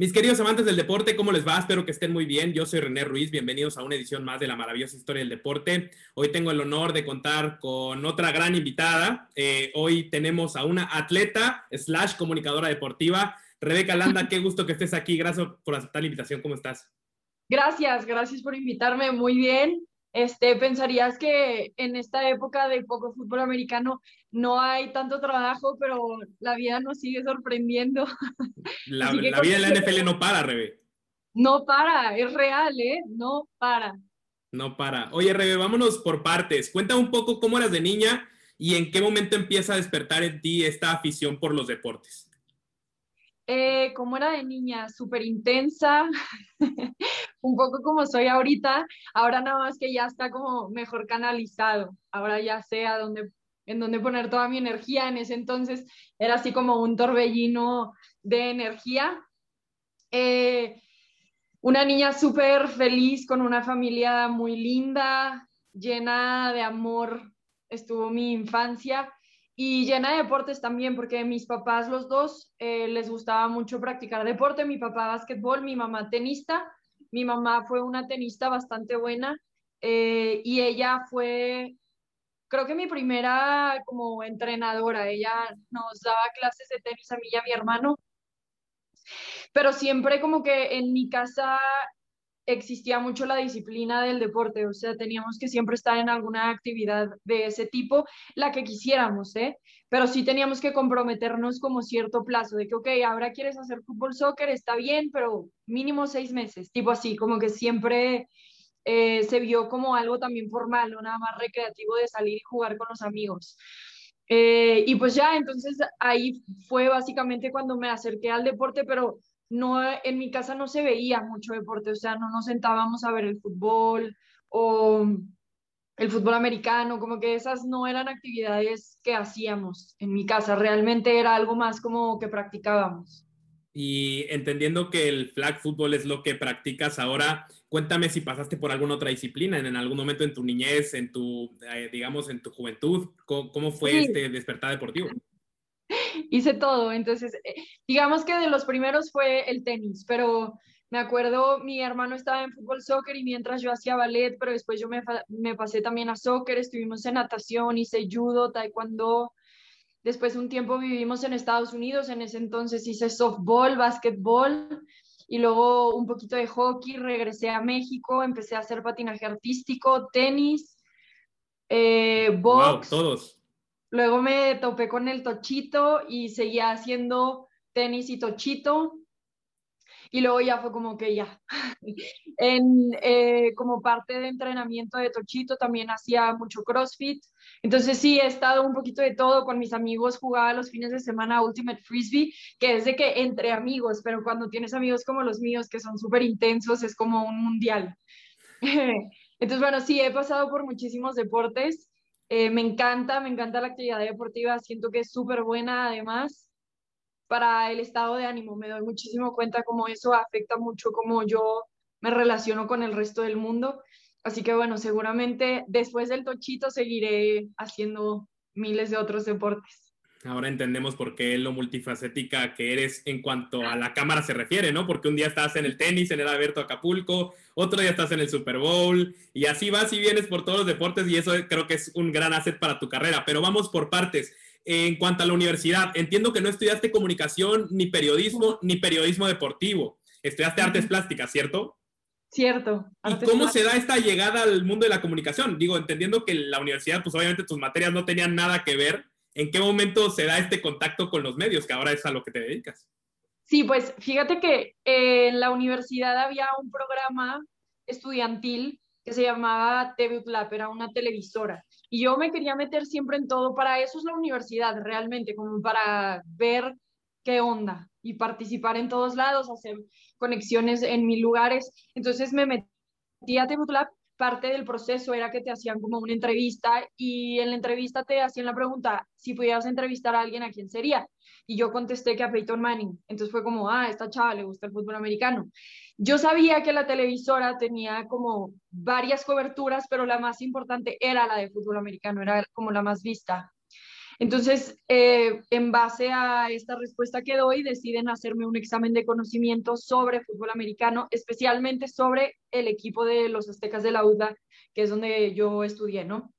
Mis queridos amantes del deporte, ¿cómo les va? Espero que estén muy bien. Yo soy René Ruiz. Bienvenidos a una edición más de la maravillosa historia del deporte. Hoy tengo el honor de contar con otra gran invitada. Eh, hoy tenemos a una atleta slash comunicadora deportiva. Rebeca Landa, qué gusto que estés aquí. Gracias por aceptar la invitación. ¿Cómo estás? Gracias, gracias por invitarme. Muy bien. Este, pensarías que en esta época de poco fútbol americano no hay tanto trabajo, pero la vida nos sigue sorprendiendo. La, vida en la NFL no para, Rebe. No para, es real, ¿eh? No para. No para. Oye, Rebe, vámonos por partes. Cuenta un poco cómo eras de niña y en qué momento empieza a despertar en ti esta afición por los deportes. Eh, como era de niña, súper intensa, un poco como soy ahorita, ahora nada más que ya está como mejor canalizado, ahora ya sé a dónde, en dónde poner toda mi energía, en ese entonces era así como un torbellino de energía. Eh, una niña súper feliz con una familia muy linda, llena de amor, estuvo mi infancia y llena de deportes también, porque mis papás, los dos, eh, les gustaba mucho practicar deporte. Mi papá básquetbol, mi mamá tenista. Mi mamá fue una tenista bastante buena eh, y ella fue, creo que mi primera como entrenadora. Ella nos daba clases de tenis a mí y a mi hermano. Pero siempre como que en mi casa existía mucho la disciplina del deporte, o sea, teníamos que siempre estar en alguna actividad de ese tipo, la que quisiéramos, ¿eh? Pero sí teníamos que comprometernos como cierto plazo, de que, ok, ahora quieres hacer fútbol, soccer, está bien, pero mínimo seis meses, tipo así, como que siempre eh, se vio como algo también formal, no nada más recreativo de salir y jugar con los amigos. Eh, y pues ya, entonces ahí fue básicamente cuando me acerqué al deporte, pero no, en mi casa no se veía mucho deporte, o sea, no nos sentábamos a ver el fútbol o el fútbol americano, como que esas no eran actividades que hacíamos en mi casa, realmente era algo más como que practicábamos. Y entendiendo que el flag fútbol es lo que practicas ahora, cuéntame si pasaste por alguna otra disciplina en, algún momento en tu niñez, en tu, eh, digamos, en tu juventud, ¿cómo, fue este despertar deportivo? hice todo. Entonces, eh, digamos que de los primeros fue el tenis, pero me acuerdo, mi hermano estaba en fútbol, soccer y mientras yo hacía ballet, pero después yo me, me pasé también a soccer, estuvimos en natación, hice judo, taekwondo. Después un tiempo vivimos en Estados Unidos, en ese entonces hice softball, básquetbol y luego un poquito de hockey, regresé a México, empecé a hacer patinaje artístico, tenis, eh, box. todos. Luego me topé con el tochito y seguía haciendo tenis y tochito. Y luego ya fue como que ya. en, eh, como parte de entrenamiento de tochito también hacía mucho CrossFit. Entonces sí, he estado un poquito de todo. Con mis amigos jugaba los fines de semana Ultimate Frisbee, que es de que entre amigos, pero cuando tienes amigos como los míos, que son súper intensos, es como un mundial. Entonces, bueno, sí, he pasado por muchísimos deportes. Eh, me encanta, me encanta la actividad deportiva, siento que es súper buena además para el estado de ánimo. Me doy muchísimo cuenta cómo eso afecta mucho cómo yo me relaciono con el resto del mundo. Así que bueno, seguramente después del tochito seguiré haciendo miles de otros deportes. Ahora entendemos por qué lo multifacética que eres en cuanto a la cámara se refiere, ¿no? Porque un día estás en el tenis, en el Abierto Acapulco, otro día estás en el Super Bowl, y así vas y vienes por todos los deportes, y eso creo que es un gran asset para tu carrera. Pero vamos por partes. En cuanto a la universidad, entiendo que no estudiaste comunicación, ni periodismo, ni periodismo deportivo. Estudiaste artes plásticas, ¿cierto? Cierto. ¿Y cómo se da esta llegada al mundo de la comunicación? Digo, entendiendo que la universidad, pues obviamente tus materias no tenían nada que ver ¿En qué momento se da este contacto con los medios, que ahora es a lo que te dedicas? Sí, pues fíjate que en la universidad había un programa estudiantil que se llamaba TV Lab, era una televisora. Y yo me quería meter siempre en todo, para eso es la universidad realmente, como para ver qué onda y participar en todos lados, hacer conexiones en mil lugares. Entonces me metí a TV Lab parte del proceso era que te hacían como una entrevista y en la entrevista te hacían la pregunta, si pudieras entrevistar a alguien, ¿a quién sería? Y yo contesté que a Peyton Manning. Entonces fue como, ah, esta chava le gusta el fútbol americano. Yo sabía que la televisora tenía como varias coberturas, pero la más importante era la de fútbol americano, era como la más vista. Entonces, eh, en base a esta respuesta que doy, deciden hacerme un examen de conocimiento sobre fútbol americano, especialmente sobre el equipo de los Aztecas de la UDLA, que es donde yo estudié, ¿no?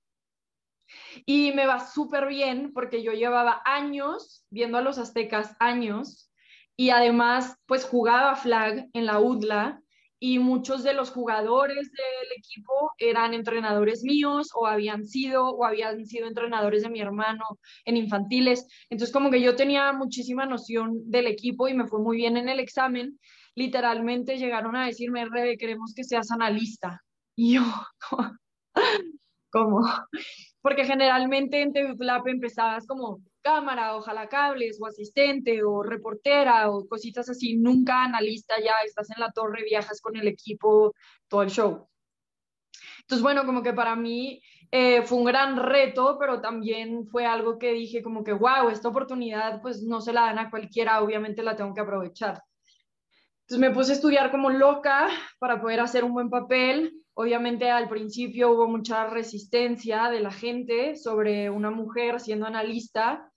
Y me va súper bien porque yo llevaba años viendo a los aztecas, años, y además pues jugaba flag en la UDLA y muchos de los jugadores del equipo eran entrenadores míos o habían sido o habían sido entrenadores de mi hermano en infantiles. Entonces como que yo tenía muchísima noción del equipo y me fue muy bien en el examen. Literalmente llegaron a decirme, Rebe, queremos que seas analista. Y yo, ¿cómo? porque generalmente en TVFLAP empezabas como cámara o jalacables o asistente o reportera o cositas así, nunca analista ya, estás en la torre, viajas con el equipo, todo el show. Entonces, bueno, como que para mí eh, fue un gran reto, pero también fue algo que dije como que, wow, esta oportunidad pues no se la dan a cualquiera, obviamente la tengo que aprovechar. Entonces me puse a estudiar como loca para poder hacer un buen papel. Obviamente al principio hubo mucha resistencia de la gente sobre una mujer siendo analista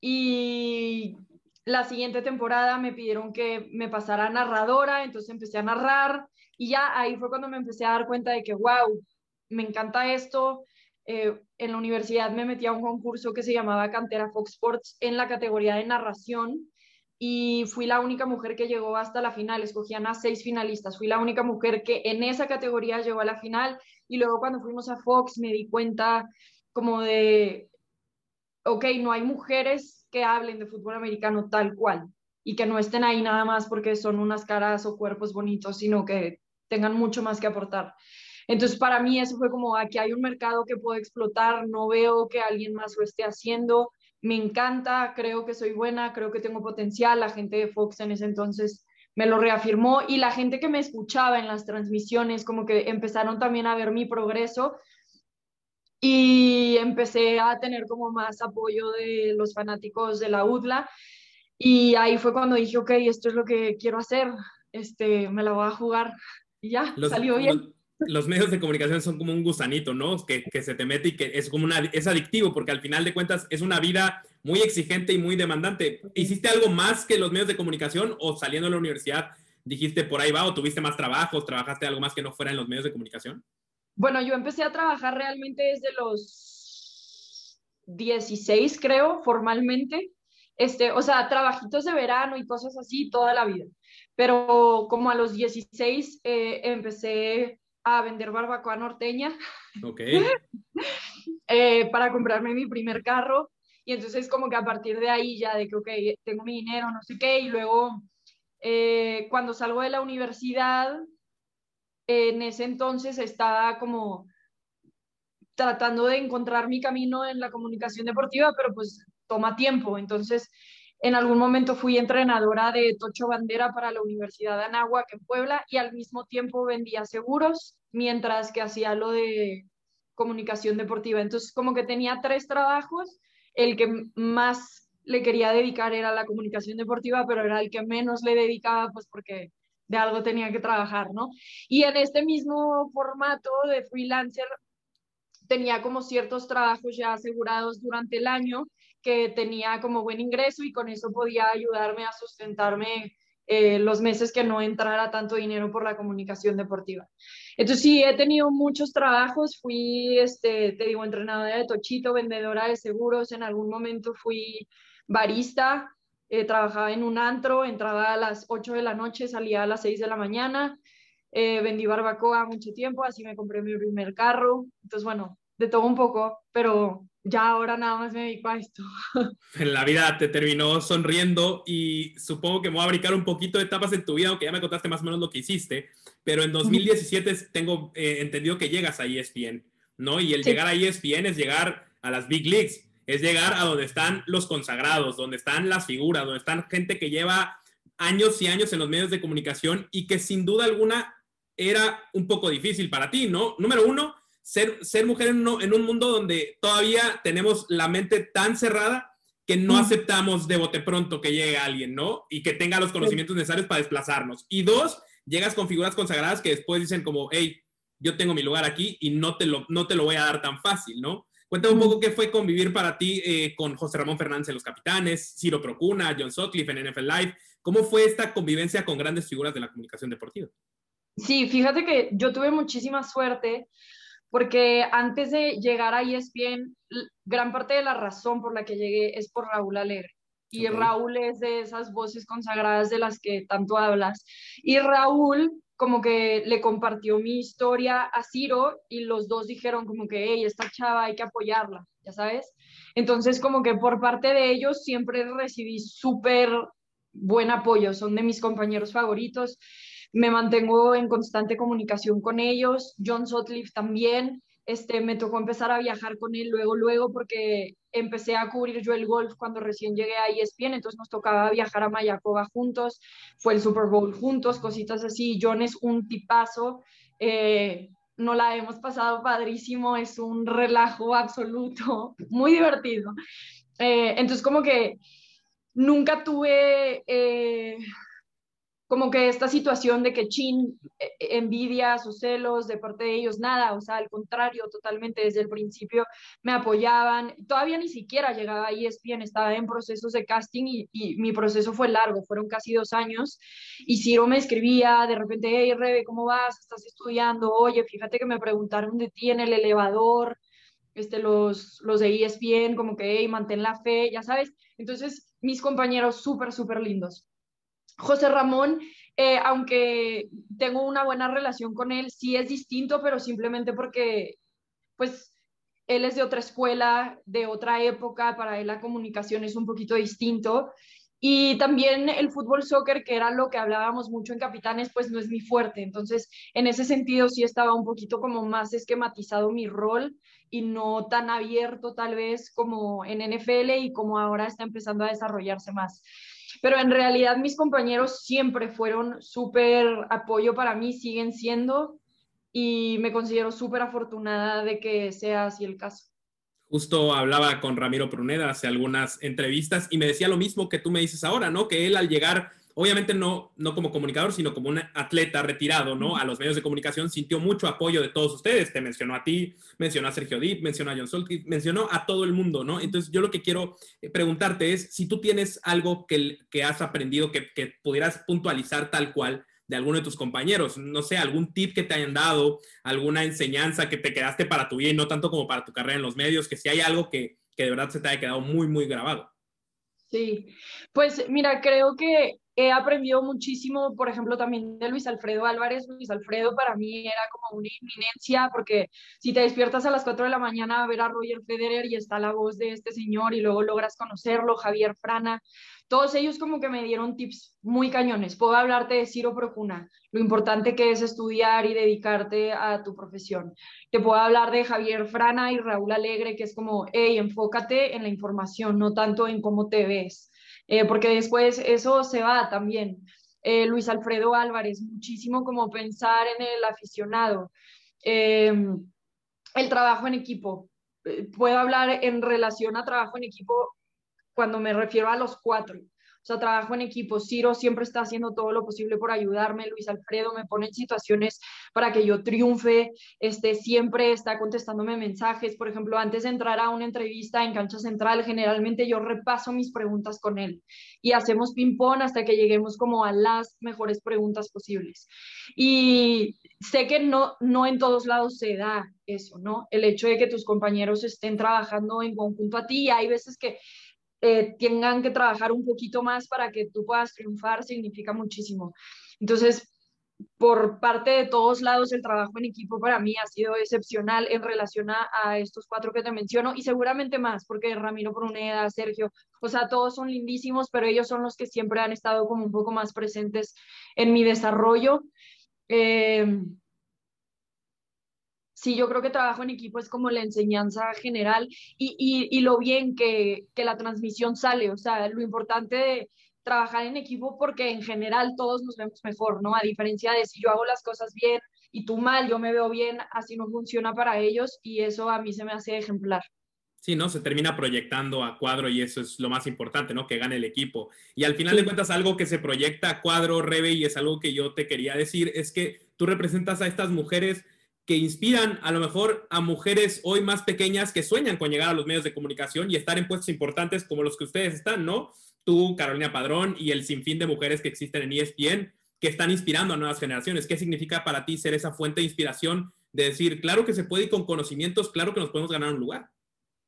y la siguiente temporada me pidieron que me pasara narradora, entonces empecé a narrar y ya ahí fue cuando me empecé a dar cuenta de que, wow, me encanta esto. Eh, en la universidad me metí a un concurso que se llamaba Cantera Fox Sports en la categoría de narración y fui la única mujer que llegó hasta la final, escogían a seis finalistas, fui la única mujer que en esa categoría llegó a la final y luego cuando fuimos a Fox me di cuenta como de, ok, no hay mujeres que hablen de fútbol americano tal cual y que no estén ahí nada más porque son unas caras o cuerpos bonitos, sino que tengan mucho más que aportar. Entonces, para mí eso fue como, aquí hay un mercado que puedo explotar, no veo que alguien más lo esté haciendo, me encanta, creo que soy buena, creo que tengo potencial. La gente de Fox en ese entonces me lo reafirmó y la gente que me escuchaba en las transmisiones como que empezaron también a ver mi progreso y empecé a tener como más apoyo de los fanáticos de la UDLA y ahí fue cuando dije, ok, esto es lo que quiero hacer, este, me la voy a jugar y ya, salió bien los medios de comunicación son como un gusanito, ¿no? Que, se te mete y que es como una, es adictivo, porque al final de cuentas es una vida muy exigente y muy demandante. ¿Hiciste algo más que los medios de comunicación o saliendo de la universidad dijiste por ahí va o tuviste más trabajos, trabajaste algo más que no fuera en los medios de comunicación? Bueno, yo empecé a trabajar realmente desde los 16, creo, formalmente. Este, o sea, trabajitos de verano y cosas así toda la vida. Pero como a los 16 eh, empecé a vender barbacoa norteña. Ok. Eh, para comprarme mi primer carro. Y entonces como que a partir de ahí ya de que, ok, tengo mi dinero, no sé qué, y luego eh, cuando salgo de la universidad, en ese entonces estaba como tratando de encontrar mi camino en la comunicación deportiva, pero pues toma tiempo. Entonces en algún momento fui entrenadora de Tocho Bandera para la Universidad de Anáhuac en Puebla y al mismo tiempo vendía seguros mientras que hacía lo de comunicación deportiva. Entonces, como que tenía tres trabajos, el que más le quería dedicar era la comunicación deportiva, pero era el que menos le dedicaba, pues porque de algo tenía que trabajar, ¿no? Y en este mismo formato de freelancer tenía como ciertos trabajos ya asegurados durante el año que tenía como buen ingreso y con eso podía ayudarme a sustentarme eh, los meses que no entrara tanto dinero por la comunicación deportiva. Entonces sí, he tenido muchos trabajos, fui, este, te digo, entrenadora de tochito, vendedora de seguros, en algún momento fui barista, eh, trabajaba en un antro, entraba a las 8 de la noche, salía a las 6 de la mañana, eh, vendí barbacoa mucho tiempo, así me compré mi primer carro, entonces bueno, de todo un poco, pero ya ahora nada más me dedico a esto. En la vida te terminó sonriendo y supongo que me voy a brincar un poquito de etapas en tu vida, aunque ya me contaste más o menos lo que hiciste, pero en 2017 tengo eh, entendido que llegas a ESPN, ¿no? Y el llegar a ESPN es llegar a las Big Leagues, es llegar a donde están los consagrados, donde están las figuras, donde están gente que lleva años y años en los medios de comunicación y que sin duda alguna era un poco difícil para ti, ¿no? Número uno, ser, mujer en, un mundo donde todavía tenemos la mente tan cerrada que no aceptamos de bote pronto que llegue alguien, ¿no? Y que tenga los conocimientos necesarios para desplazarnos. Y dos, llegas con figuras consagradas que después dicen como, hey, yo tengo mi lugar aquí y no te lo, no te lo voy a dar tan fácil, ¿no? Cuéntame un poco qué fue convivir para ti eh, con José Ramón Fernández en Los Capitanes, Ciro Procuna, John Sutcliffe en NFL Live. ¿Cómo fue esta convivencia con grandes figuras de la comunicación deportiva? Sí, fíjate que yo tuve muchísima suerte porque antes de llegar a ESPN, gran parte de la razón por la que llegué es por Raúl Alegre. Y Raúl es de esas voces consagradas de las que tanto hablas. Y Raúl como que le compartió mi historia a Ciro y los dos dijeron como que, hey, esta chava hay que apoyarla, ya sabes. Entonces como que por parte de ellos siempre recibí súper buen apoyo, son de mis compañeros favoritos, me mantengo en constante comunicación con ellos, John Sutcliffe también, este, me tocó empezar a viajar con él luego, luego, porque empecé a cubrir yo el golf cuando recién llegué a ESPN, entonces nos tocaba viajar a Mayacoba juntos, fue el Super Bowl juntos, cositas así. John es un tipazo, eh, no la hemos pasado padrísimo, es un relajo absoluto, muy divertido. Eh, entonces, como que nunca tuve eh, como que esta situación de que chin, eh, envidias o celos de parte de ellos, nada, o sea, al contrario, totalmente desde el principio me apoyaban, todavía ni siquiera llegaba a ESPN, estaba en procesos de casting y, y mi proceso fue largo, fueron casi dos años, y Ciro me escribía, de repente, hey Rebe, ¿cómo vas? ¿Estás estudiando? Oye, fíjate que me preguntaron de ti en el elevador, este, los, los de ESPN, como que, hey, mantén la fe, ya sabes, entonces mis compañeros súper, súper lindos. José Ramón, eh, aunque tengo una buena relación con él, sí es distinto, pero simplemente porque, pues, él es de otra escuela, de otra época, para él la comunicación es un poquito distinto. Y también el fútbol soccer, que era lo que hablábamos mucho en Capitanes, pues no es mi fuerte. Entonces, en ese sentido sí estaba un poquito como más esquematizado mi rol y no tan abierto tal vez como en NFL y como ahora está empezando a desarrollarse más pero en realidad mis compañeros siempre fueron súper apoyo para mí, siguen siendo, y me considero súper afortunada de que sea así el caso. Justo hablaba con Ramiro Pruneda hace algunas entrevistas y me decía lo mismo que tú me dices ahora, ¿no? Que él al llegar obviamente no, no como comunicador, sino como un atleta retirado, ¿no? A los medios de comunicación, sintió mucho apoyo de todos ustedes. Te mencionó a ti, mencionó a Sergio Dip, mencionó a John Solkis, mencionó a todo el mundo, ¿no? Entonces, yo lo que quiero eh, preguntarte es si tú tienes algo que, que has aprendido que, que pudieras puntualizar tal cual de alguno de tus compañeros, no sé, algún tip que te hayan dado, alguna enseñanza que te quedaste para tu vida y no tanto como para tu carrera en los medios, que si hay algo que, que de verdad se te haya quedado muy, muy grabado. Sí, pues mira, creo que he aprendido muchísimo, por ejemplo, también de Luis Alfredo Álvarez. Luis Alfredo para mí era como una inminencia, porque si te despiertas a las 4 de la mañana a ver a Roger Federer y está la voz de este señor y luego logras conocerlo, Javier Frana, todos ellos como que me dieron tips muy cañones. Puedo hablarte de Ciro Procuna, lo importante que es estudiar y dedicarte a tu profesión. Te puedo hablar de Javier Frana y Raúl Alegre, que es como, hey, enfócate en la información, no tanto en cómo te ves eh, porque después eso se va también. Eh, Luis Alfredo Álvarez, muchísimo como pensar en el aficionado. Eh, el trabajo en equipo. Puedo hablar en relación a trabajo en equipo cuando me refiero a los cuatro. O sea, trabajo en equipo. Ciro siempre está haciendo todo lo posible por ayudarme. Luis Alfredo me pone en situaciones para que yo triunfe. Este, siempre está contestándome mensajes. Por ejemplo, antes de entrar a una entrevista en Cancha Central, generalmente yo repaso mis preguntas con él y hacemos ping-pong hasta que lleguemos como a las mejores preguntas posibles. Y sé que no, no en todos lados se da eso, ¿no? El hecho de que tus compañeros estén trabajando en conjunto a ti. Hay veces que eh, tengan que trabajar un poquito más para que tú puedas triunfar significa muchísimo. Entonces, por parte de todos lados, el trabajo en equipo para mí ha sido excepcional en relación a, estos cuatro que te menciono y seguramente más, porque Ramiro Pruneda, Sergio, o sea, todos son lindísimos, pero ellos son los que siempre han estado como un poco más presentes en mi desarrollo. Eh, sí, yo creo que trabajo en equipo es como la enseñanza general y, y, lo bien que, que, la transmisión sale, o sea, lo importante de trabajar en equipo porque en general todos nos vemos mejor, ¿no? A diferencia de si yo hago las cosas bien y tú mal, yo me veo bien, así no funciona para ellos y eso a mí se me hace ejemplar. Sí, ¿no? Se termina proyectando a cuadro y eso es lo más importante, ¿no? Que gane el equipo. Y al final de cuentas, algo que se proyecta a cuadro, Rebe, y es algo que yo te quería decir, es que tú representas a estas mujeres que inspiran a lo mejor a mujeres hoy más pequeñas que sueñan con llegar a los medios de comunicación y estar en puestos importantes como los que ustedes están, ¿no? Tú, Carolina Padrón y el sinfín de mujeres que existen en ESPN que están inspirando a nuevas generaciones. ¿Qué significa para ti ser esa fuente de inspiración de decir, claro que se puede ir con conocimientos, claro que nos podemos ganar un lugar?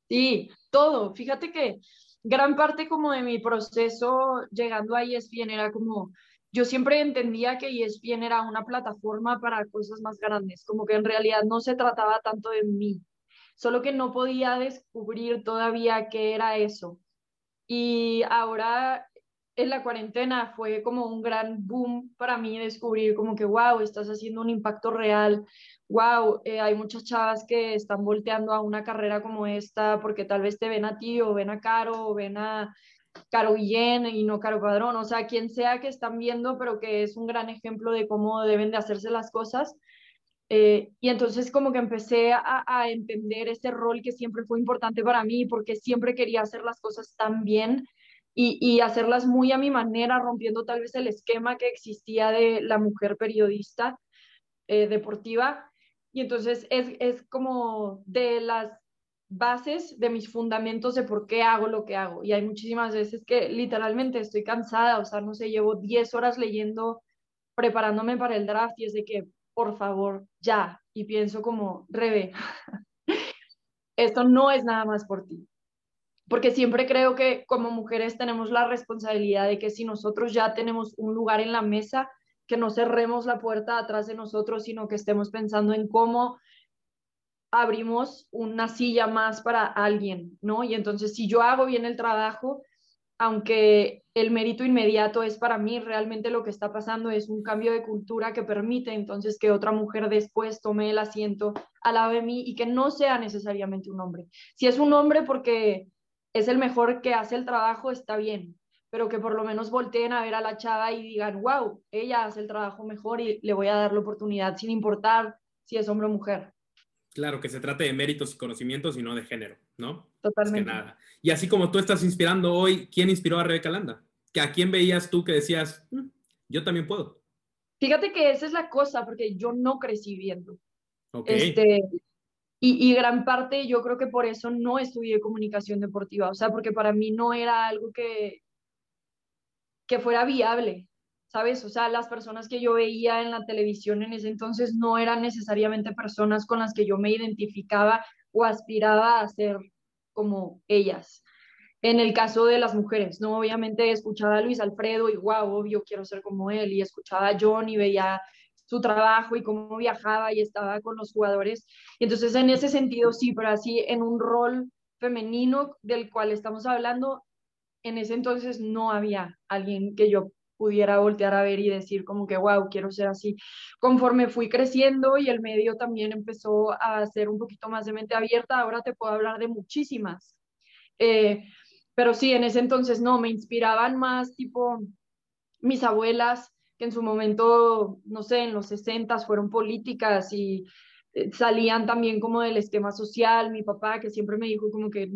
Sí, todo. Fíjate que gran parte como de mi proceso llegando a ESPN era como, yo siempre entendía que ESPN era una plataforma para cosas más grandes, como que en realidad no se trataba tanto de mí, solo que no podía descubrir todavía qué era eso. Y ahora en la cuarentena fue como un gran boom para mí descubrir como que, wow, estás haciendo un impacto real, wow, eh, hay muchas chavas que están volteando a una carrera como esta porque tal vez te ven a ti o ven a Caro o ven a Caro Guillén y no Caro Padrón, o sea, quien sea que están viendo, pero que es un gran ejemplo de cómo deben de hacerse las cosas. Eh, y entonces como que empecé a, entender ese rol que siempre fue importante para mí, porque siempre quería hacer las cosas tan bien y, y hacerlas muy a mi manera, rompiendo tal vez el esquema que existía de la mujer periodista eh, deportiva. Y entonces es, es como de las bases de mis fundamentos de por qué hago lo que hago. Y hay muchísimas veces que literalmente estoy cansada, o sea, no sé, llevo 10 horas leyendo, preparándome para el draft y es de que, por favor, ya. Y pienso como, Rebe, esto no es nada más por ti. Porque siempre creo que como mujeres tenemos la responsabilidad de que si nosotros ya tenemos un lugar en la mesa, que no cerremos la puerta atrás de nosotros, sino que estemos pensando en cómo abrimos una silla más para alguien, ¿no? Y entonces si yo hago bien el trabajo, aunque el mérito inmediato es para mí, realmente lo que está pasando es un cambio de cultura que permite entonces que otra mujer después tome el asiento al lado de mí y que no sea necesariamente un hombre. Si es un hombre porque es el mejor que hace el trabajo, está bien, pero que por lo menos volteen a ver a la chava y digan, wow, ella hace el trabajo mejor y le voy a dar la oportunidad sin importar si es hombre o mujer. Claro, que se trate de méritos y conocimientos y no de género, ¿no? Totalmente. nada. Y así como tú estás inspirando hoy, ¿quién inspiró a Rebeca Landa? ¿A quién veías tú que decías, mm, yo también puedo? Fíjate que esa es la cosa, porque yo no crecí viendo. Este, y, y, gran parte yo creo que por eso no estudié comunicación deportiva, o sea, porque para mí no era algo que, que fuera viable. ¿Sabes? O sea, las personas que yo veía en la televisión en ese entonces no eran necesariamente personas con las que yo me identificaba o aspiraba a ser como ellas. En el caso de las mujeres, ¿no? Obviamente escuchaba a Luis Alfredo y wow, obvio, quiero ser como él, y escuchaba a John y veía su trabajo y cómo viajaba y estaba con los jugadores. Y entonces en ese sentido sí, pero así en un rol femenino del cual estamos hablando, en ese entonces no había alguien que yo pudiera voltear a ver y decir como que, wow, quiero ser así. Conforme fui creciendo y el medio también empezó a ser un poquito más de mente abierta, ahora te puedo hablar de muchísimas. Eh, pero sí, en ese entonces no, me inspiraban más tipo mis abuelas, que en su momento, no sé, en los 60 fueron políticas y eh, salían también como del esquema social, mi papá que siempre me dijo como que,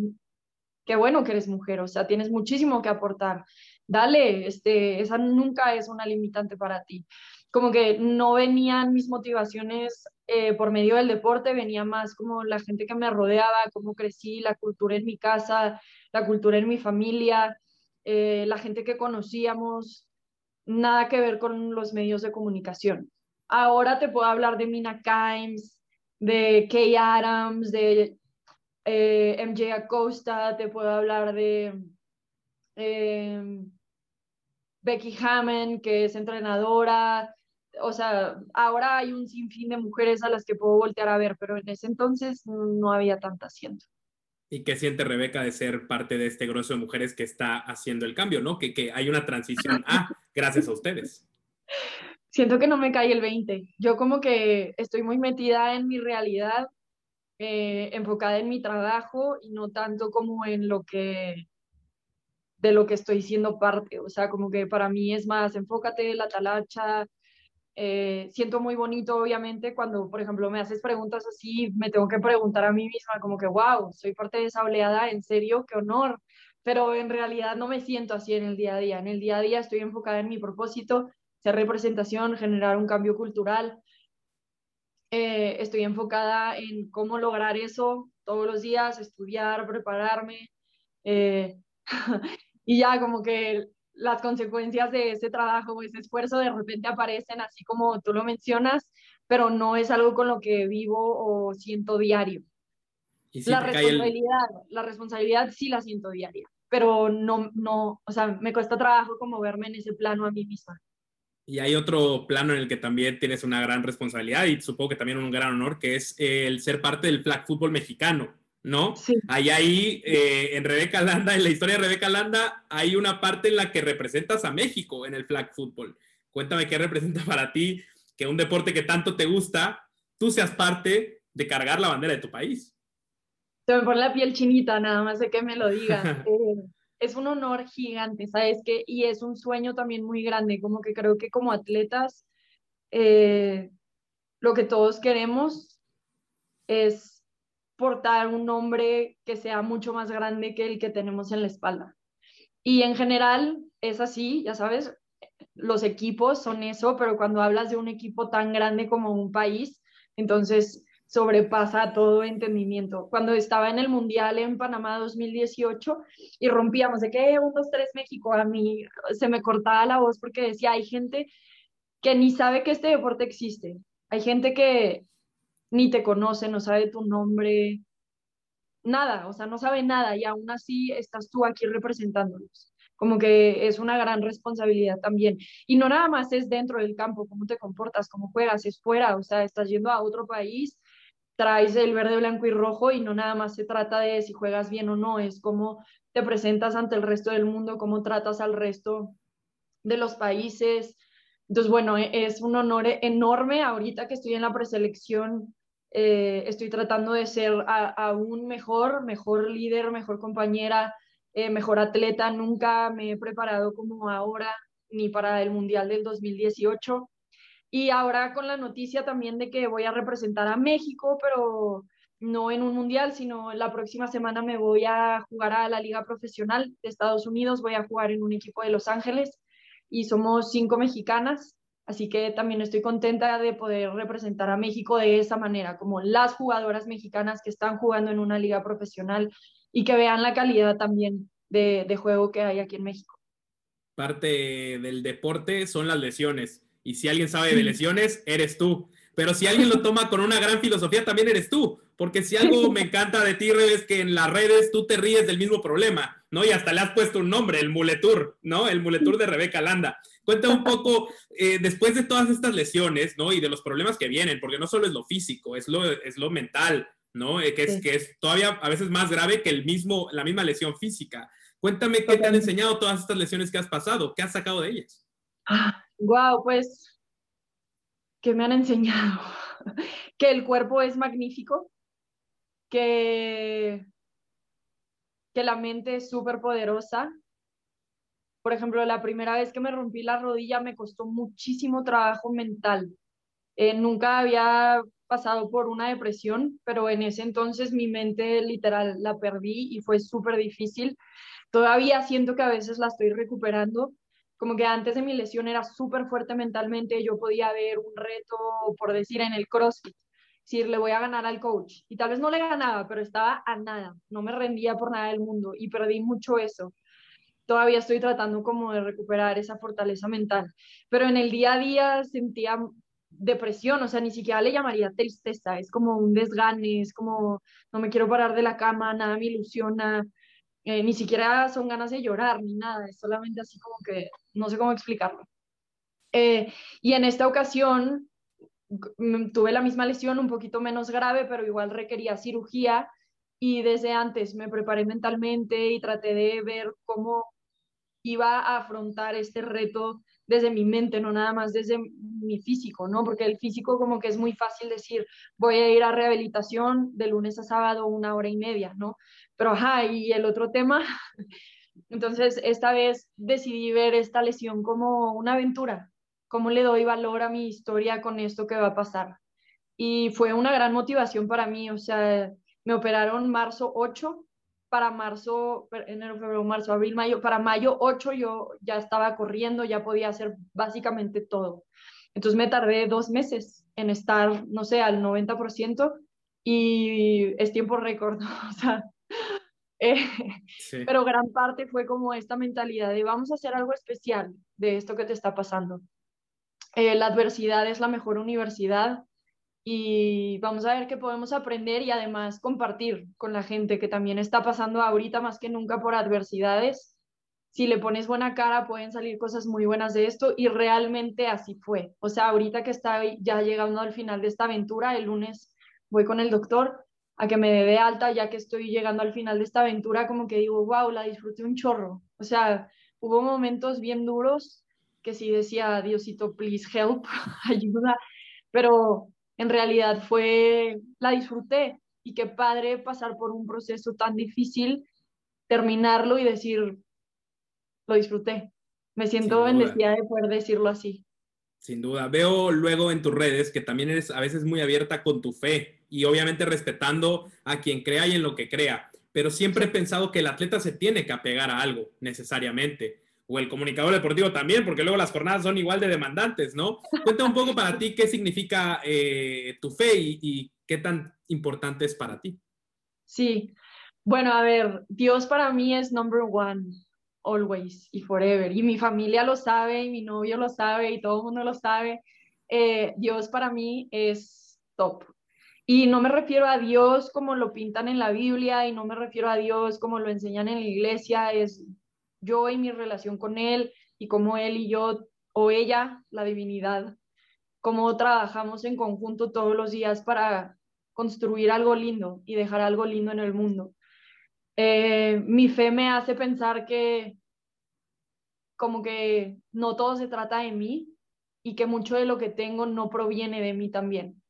qué bueno que eres mujer, o sea, tienes muchísimo que aportar dale, este, esa nunca es una limitante para ti. Como que no venían mis motivaciones eh, por medio del deporte, venía más como la gente que me rodeaba, cómo crecí, la cultura en mi casa, la cultura en mi familia, eh, la gente que conocíamos, nada que ver con los medios de comunicación. Ahora te puedo hablar de Mina Kimes, de Kay Adams, de eh, MJ Acosta, te puedo hablar de Becky Hammond, que es entrenadora, o sea, ahora hay un sinfín de mujeres a las que puedo voltear a ver, pero en ese entonces no había tanta siendo. ¿Y qué siente Rebeca de ser parte de este grueso de mujeres que está haciendo el cambio, no? Que, que hay una transición a, gracias a ustedes. Siento que no me cae el 20. Yo como que estoy muy metida en mi realidad, eh, enfocada en mi trabajo y no tanto como en lo que de lo que estoy siendo parte. O sea, como que para mí es más, enfócate, la talacha. Eh, siento muy bonito, obviamente, cuando, por ejemplo, me haces preguntas así, me tengo que preguntar a mí misma, como que, wow, soy parte de esa oleada, en serio, qué honor. Pero en realidad no me siento así en el día a día. En el día a día estoy enfocada en mi propósito, ser representación, generar un cambio cultural. eh, estoy enfocada en cómo lograr eso todos los días, estudiar, prepararme. Eh, y ya como que las consecuencias de ese trabajo, ese esfuerzo de repente aparecen así como tú lo mencionas, pero no es algo con lo que vivo o siento diario. la responsabilidad, la responsabilidad sí la siento diaria, pero no, no, o sea, me cuesta trabajo como verme en ese plano a mí misma. Y hay otro plano en el que también tienes una gran responsabilidad y supongo que también un gran honor, que es el ser parte del flag fútbol mexicano, ¿no? Sí. Ahí, ahí eh, en Rebeca Landa, en la historia de Rebeca Landa, hay una parte en la que representas a México en el flag fútbol. Cuéntame qué representa para ti que un deporte que tanto te gusta, tú seas parte de cargar la bandera de tu país. Se me pone la piel chinita, nada más de que me lo digas. Eh, es un honor gigante, ¿sabes qué? Y es un sueño también muy grande, como que creo que como atletas, eh, lo que todos queremos es portar un nombre que sea mucho más grande que el que tenemos en la espalda. Y en general es así, ya sabes, los equipos son eso, pero cuando hablas de un equipo tan grande como un país, entonces sobrepasa todo entendimiento. Cuando estaba en el Mundial en Panamá 2018 y rompíamos de que 1, 2, 3 México, a mí se me cortaba la voz porque decía, hay gente que ni sabe que este deporte existe. Hay gente que ni te conoce, no sabe tu nombre, nada, o sea, no sabe nada y aún así estás tú aquí representándolos. Como que es una gran responsabilidad también. Y no nada más es dentro del campo, cómo te comportas, cómo juegas, es fuera, o sea, estás yendo a otro país traes el verde, blanco y rojo y no nada más se trata de si juegas bien o no, es cómo te presentas ante el resto del mundo, cómo tratas al resto de los países. Entonces, bueno, e, es un honor enorme. Ahorita que estoy en la preselección, eh, estoy tratando de ser aún mejor, mejor líder, mejor compañera, eh, mejor atleta. Nunca me he preparado como ahora, ni para el Mundial del 2018. Y ahora con la noticia también de que voy a representar a México, pero no en un mundial, sino la próxima semana me voy a jugar a la Liga Profesional de Estados Unidos, voy a jugar en un equipo de Los Ángeles y somos cinco mexicanas, así que también estoy contenta de poder representar a México de esa manera, como las jugadoras mexicanas que están jugando en una liga profesional y que vean la calidad también de, de juego que hay aquí en México. Parte del deporte son las lesiones y si alguien sabe de lesiones, eres tú. Pero si alguien lo toma con una gran filosofía, también eres tú. Porque si algo me encanta de ti, Rebe, es que en las redes tú te ríes del mismo problema, ¿no? Y hasta le has puesto un nombre, el Muletur, ¿no? El Muletur de Rebeca Landa. Cuéntame un poco, eh, después de todas estas lesiones, ¿no? Y de los problemas que vienen, porque no solo es lo físico, es lo, es lo mental, ¿no? Eh, que, es, que es todavía a veces más grave que el mismo, la misma lesión física. Cuéntame qué te han enseñado todas estas lesiones que has pasado, qué has sacado de ellas. Wow, pues, ¿qué me han enseñado? que el cuerpo es magnífico, que, que la mente es súper poderosa. Por ejemplo, la primera vez que me rompí la rodilla me costó muchísimo trabajo mental. Eh, nunca había pasado por una depresión, pero en ese entonces mi mente literal la perdí y fue súper difícil. Todavía siento que a veces la estoy recuperando, como que antes de mi lesión era súper fuerte mentalmente, yo podía ver un reto, por decir, en el CrossFit, decir, le voy a ganar al coach. Y tal vez no le ganaba, pero estaba a nada, no me rendía por nada del mundo y perdí mucho eso. Todavía estoy tratando como de recuperar esa fortaleza mental, pero en el día a día sentía depresión, o sea, ni siquiera le llamaría tristeza, es como un desgane, es como no me quiero parar de la cama, nada me ilusiona, eh, ni siquiera son ganas de llorar ni nada, es solamente así como que no sé cómo explicarlo. Eh, y en esta ocasión tuve la misma lesión, un poquito menos grave, pero igual requería cirugía y desde antes me preparé mentalmente y traté de ver cómo iba a afrontar este reto desde mi mente, no nada más desde mi físico, ¿no? Porque el físico como que es muy fácil decir, voy a ir a rehabilitación de lunes a sábado una hora y media, ¿no? Pero, ajá, y el otro tema, entonces esta vez decidí ver esta lesión como una aventura, cómo le doy valor a mi historia con esto que va a pasar. Y fue una gran motivación para mí, o sea, me operaron marzo 8 para marzo, enero, febrero, marzo, abril, mayo, para mayo 8 yo ya estaba corriendo, ya podía hacer básicamente todo. Entonces me tardé dos meses en estar, no sé, al 90% y es tiempo récord, o sea, eh, pero gran parte fue como esta mentalidad de vamos a hacer algo especial de esto que te está pasando. Eh, la adversidad es la mejor universidad y vamos a ver qué podemos aprender y además compartir con la gente que también está pasando ahorita más que nunca por adversidades. Si le pones buena cara pueden salir cosas muy buenas de esto y realmente así fue. O sea, ahorita que está ya llegando al final de esta aventura, el lunes voy con el doctor a que me dé de alta ya que estoy llegando al final de esta aventura, como que digo, wow, la disfruté un chorro. O sea, hubo momentos bien duros que sí decía, Diosito, please help, ayuda, pero en realidad fue, la disfruté y qué padre pasar por un proceso tan difícil, terminarlo y decir, lo disfruté. Me siento bendecida de poder decirlo así. Sin duda. Veo luego en tus redes que también eres a veces muy abierta con tu fe y obviamente respetando a quien crea y en lo que crea. Pero siempre he pensado que el atleta se tiene que apegar a algo necesariamente o el comunicador deportivo también, porque luego las jornadas son igual de demandantes, ¿no? Cuenta un poco para ti qué significa eh, tu fe y, qué tan importante es para ti. Sí, bueno, a ver, Dios para mí es number one, always y forever. Y mi familia lo sabe, y mi novio lo sabe, y todo el mundo lo sabe. Eh, Dios para mí es top. Y no me refiero a Dios como lo pintan en la Biblia, y no me refiero a Dios como lo enseñan en la iglesia, es yo y mi relación con Él y como Él y yo o ella, la divinidad, cómo trabajamos en conjunto todos los días para construir algo lindo y dejar algo lindo en el mundo. Eh, mi fe me hace pensar que como que no todo se trata de mí y que mucho de lo que tengo no proviene de mí también.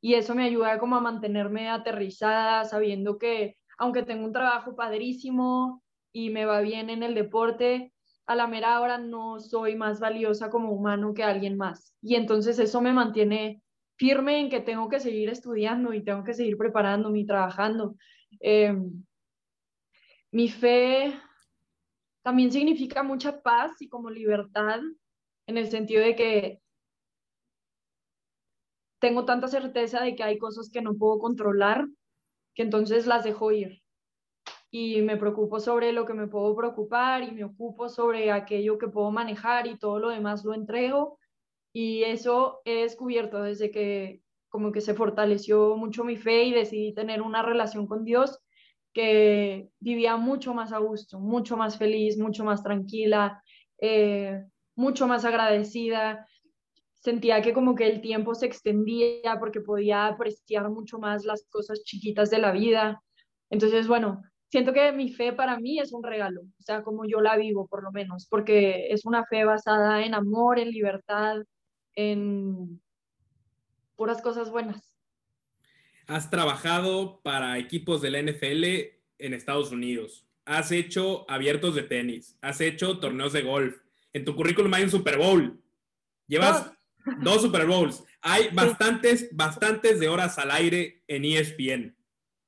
Y eso me ayuda como a mantenerme aterrizada, sabiendo que aunque tengo un trabajo padrísimo, y me va bien en el deporte, a la mera hora no soy más valiosa como humano que alguien más. Y entonces eso me mantiene firme en que tengo que seguir estudiando y tengo que seguir preparándome y trabajando. Em, mi fe también significa mucha paz y como libertad en el sentido de que tengo tanta certeza de que hay cosas que no puedo controlar que entonces las dejo ir y me preocupo sobre lo que me puedo preocupar y me ocupo sobre aquello que puedo manejar y todo lo demás lo entrego. Y eso he descubierto desde que como que se fortaleció mucho mi fe y decidí tener una relación con Dios que vivía mucho más a gusto, mucho más feliz, mucho más tranquila, eh, mucho más agradecida. Sentía que como que el tiempo se extendía porque podía apreciar mucho más las cosas chiquitas de la vida. Entonces, bueno, siento que mi fe para mí es un regalo, o sea, como yo la vivo por lo menos, porque es una fe basada en amor, en libertad, en puras cosas buenas. Has trabajado para equipos de la NFL en Estados Unidos, has hecho abiertos de tenis, has hecho torneos de golf, en tu currículum hay un Super Bowl, llevas dos Super Bowls, hay bastantes, bastantes de horas al aire en ESPN.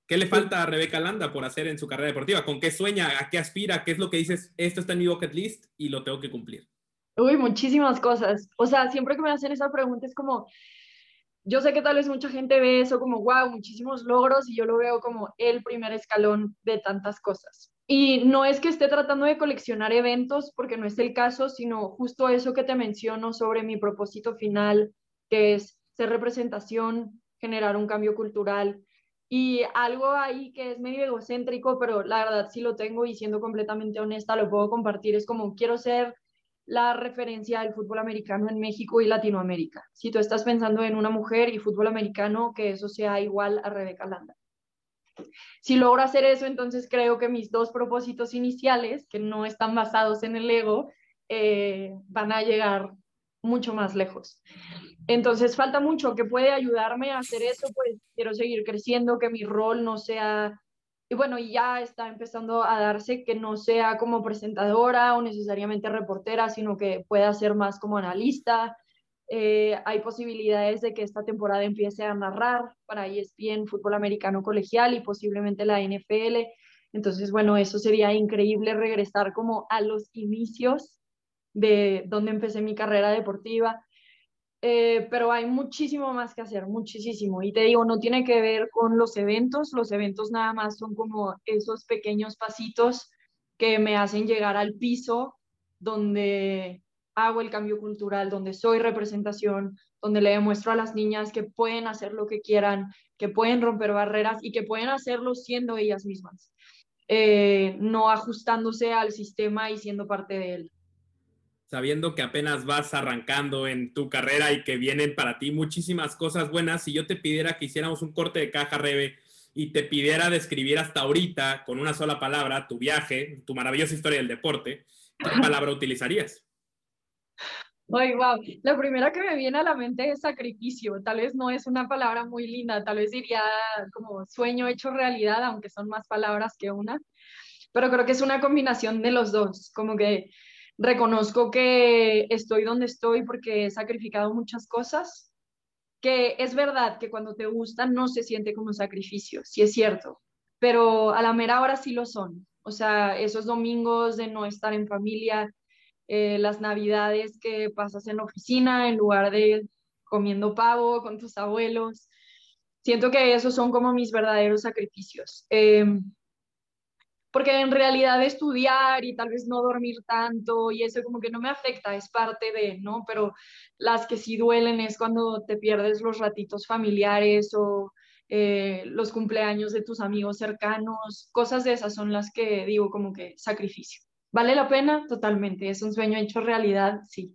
¿Qué le falta a Rebeca Landa por hacer en su carrera deportiva? ¿Con qué sueña? ¿A qué aspira? ¿Qué es lo que dices? Esto está en mi bucket list y lo tengo que cumplir. Uy, muchísimas cosas. O sea, siempre que me hacen esa pregunta es como, yo sé que tal vez mucha gente ve eso como, wow, muchísimos logros y yo lo veo como el primer escalón de tantas cosas. Y no es que esté tratando de coleccionar eventos, porque no es el caso, sino justo eso que te menciono sobre mi propósito final, que es ser representación, generar un cambio cultural, y algo ahí que es medio egocéntrico, pero la verdad sí lo tengo y siendo completamente honesta lo puedo compartir, es como quiero ser la referencia del fútbol americano en México y Latinoamérica. Si tú estás pensando en una mujer y fútbol americano, que eso sea igual a Rebeca Landa. Si logro hacer eso, entonces creo que mis dos propósitos iniciales, que no están basados en el ego, eh, van a llegar mucho más lejos. Entonces falta mucho que puede ayudarme a hacer eso, pues quiero seguir creciendo, que mi rol no sea, y bueno, ya está empezando a darse que no sea como presentadora o necesariamente reportera, sino que pueda ser más como analista. Eh, hay posibilidades de que esta temporada empiece a narrar para ESPN fútbol americano colegial y posiblemente la NFL. Entonces, bueno, eso sería increíble regresar como a los inicios de donde empecé mi carrera deportiva Eh, pero hay muchísimo más que hacer, muchísimo. Y te digo, no tiene que ver con los eventos, los eventos nada más son como esos pequeños pasitos que me hacen llegar al piso donde hago el cambio cultural, donde soy representación, donde le demuestro a las niñas que pueden hacer lo que quieran, que pueden romper barreras y que pueden hacerlo siendo ellas mismas, eh, no ajustándose al sistema y siendo parte de él. Sabiendo que apenas vas arrancando en tu carrera y que vienen para ti muchísimas cosas buenas, si yo te pidiera que hiciéramos un corte de caja, Rebe, y te pidiera describir hasta ahorita con una sola palabra tu viaje, tu maravillosa historia del deporte, ¿qué palabra utilizarías? Ay, wow. La primera que me viene a la mente es sacrificio. Tal vez no es una palabra muy linda, tal vez diría como sueño hecho realidad, aunque son más palabras que una. Pero creo que es una combinación de los dos. Como que reconozco que estoy donde estoy porque he sacrificado muchas cosas. Que es verdad que cuando te gusta no se siente como sacrificio, sí es cierto. Pero a la mera hora sí lo son. O sea, esos domingos de no estar en familia, eh, las navidades que pasas en la oficina en lugar de comiendo pavo con tus abuelos. Siento que esos son como mis verdaderos sacrificios. Em, porque en realidad estudiar y tal vez no dormir tanto y eso como que no me afecta, es parte de, ¿no? Pero las que sí duelen es cuando te pierdes los ratitos familiares o eh, los cumpleaños de tus amigos cercanos, cosas de esas son las que digo como que sacrificio. ¿Vale la pena? Totalmente. ¿Es un sueño hecho realidad? Sí,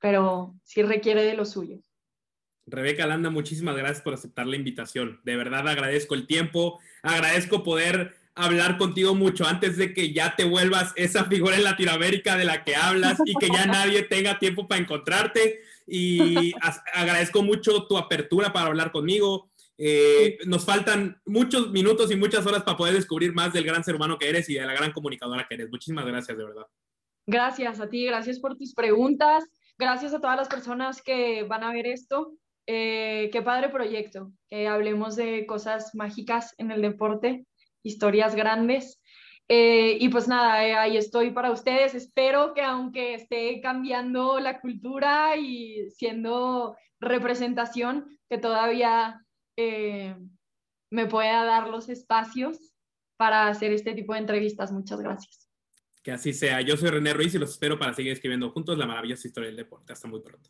pero sí requiere de lo suyo. Rebeca Landa, muchísimas gracias por aceptar la invitación. De verdad agradezco el tiempo, agradezco poder hablar contigo mucho antes de que ya te vuelvas esa figura en Latinoamérica de la que hablas y que ya nadie tenga tiempo para encontrarte. Y agradezco mucho tu apertura para hablar conmigo. Eh, nos faltan muchos minutos y muchas horas para poder descubrir más del gran ser humano que eres y de la gran comunicadora que eres. Muchísimas gracias, de verdad. Gracias a ti, gracias por tus preguntas, gracias a todas las personas que van a ver esto. Eh, qué padre proyecto, que hablemos de cosas mágicas en el deporte, historias grandes. Eh, y pues nada, ahí estoy para ustedes. Espero que aunque esté cambiando la cultura y siendo representación, que todavía eh, me pueda dar los espacios para hacer este tipo de entrevistas. Muchas gracias. Que así sea. Yo soy René Ruiz y los espero para seguir escribiendo juntos la maravillosa historia del deporte. Hasta muy pronto.